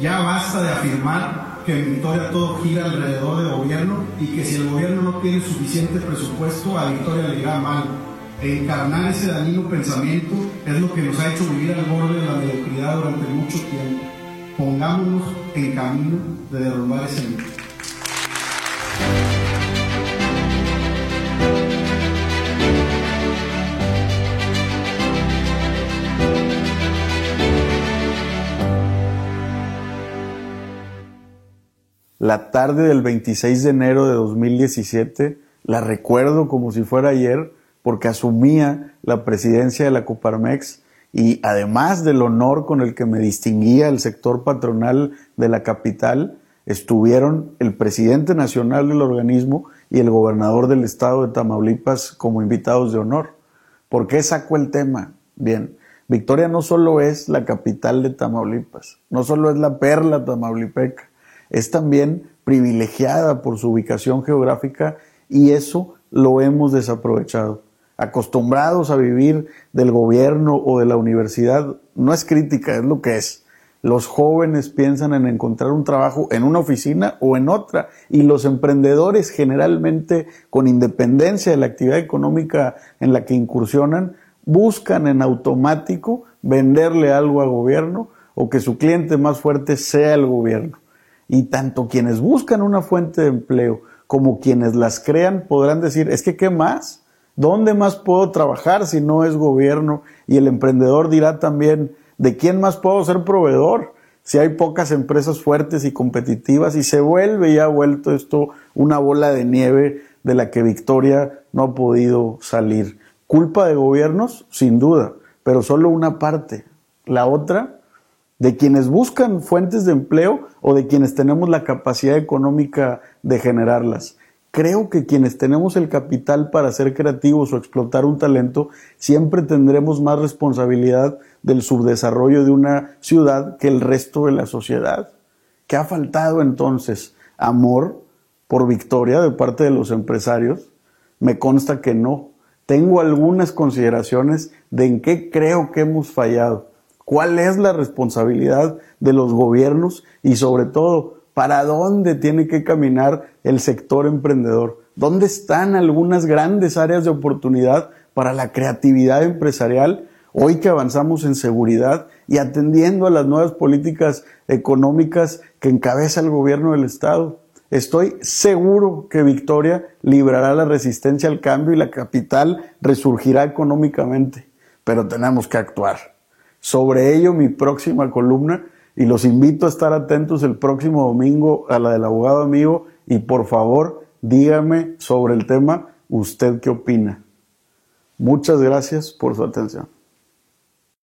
Ya basta de afirmar que en Victoria todo gira alrededor del gobierno y que si el gobierno no tiene suficiente presupuesto, a Victoria le irá mal. Encarnar ese dañino pensamiento es lo que nos ha hecho vivir al borde de la mediocridad durante mucho tiempo. Pongámonos en camino de derrumbar ese mito. La tarde del 26 de enero de 2017 la recuerdo como si fuera ayer porque asumía la presidencia de la Coparmex y además del honor con el que me distinguía el sector patronal de la capital, estuvieron el presidente nacional del organismo y el gobernador del estado de Tamaulipas como invitados de honor. ¿Por qué saco el tema? Bien, Victoria no solo es la capital de Tamaulipas, no solo es la perla tamaulipeca, es también privilegiada por su ubicación geográfica y eso lo hemos desaprovechado. Acostumbrados a vivir del gobierno o de la universidad, no es crítica, es lo que es. Los jóvenes piensan en encontrar un trabajo en una oficina o en otra y los emprendedores generalmente con independencia de la actividad económica en la que incursionan buscan en automático venderle algo al gobierno o que su cliente más fuerte sea el gobierno. Y tanto quienes buscan una fuente de empleo como quienes las crean podrán decir, es que ¿qué más? ¿Dónde más puedo trabajar si no es gobierno? Y el emprendedor dirá también, ¿de quién más puedo ser proveedor? Si hay pocas empresas fuertes y competitivas y se vuelve y ha vuelto esto una bola de nieve de la que Victoria no ha podido salir. ¿Culpa de gobiernos? Sin duda, pero solo una parte. La otra de quienes buscan fuentes de empleo o de quienes tenemos la capacidad económica de generarlas. Creo que quienes tenemos el capital para ser creativos o explotar un talento, siempre tendremos más responsabilidad del subdesarrollo de una ciudad que el resto de la sociedad. ¿Qué ha faltado entonces? ¿Amor por victoria de parte de los empresarios? Me consta que no. Tengo algunas consideraciones de en qué creo que hemos fallado cuál es la responsabilidad de los gobiernos y sobre todo, para dónde tiene que caminar el sector emprendedor. ¿Dónde están algunas grandes áreas de oportunidad para la creatividad empresarial? Hoy que avanzamos en seguridad y atendiendo a las nuevas políticas económicas que encabeza el gobierno del Estado. Estoy seguro que Victoria librará la resistencia al cambio y la capital resurgirá económicamente, pero tenemos que actuar sobre ello mi próxima columna y los invito a estar atentos el próximo domingo a la del abogado amigo y por favor dígame sobre el tema usted qué opina. Muchas gracias por su atención.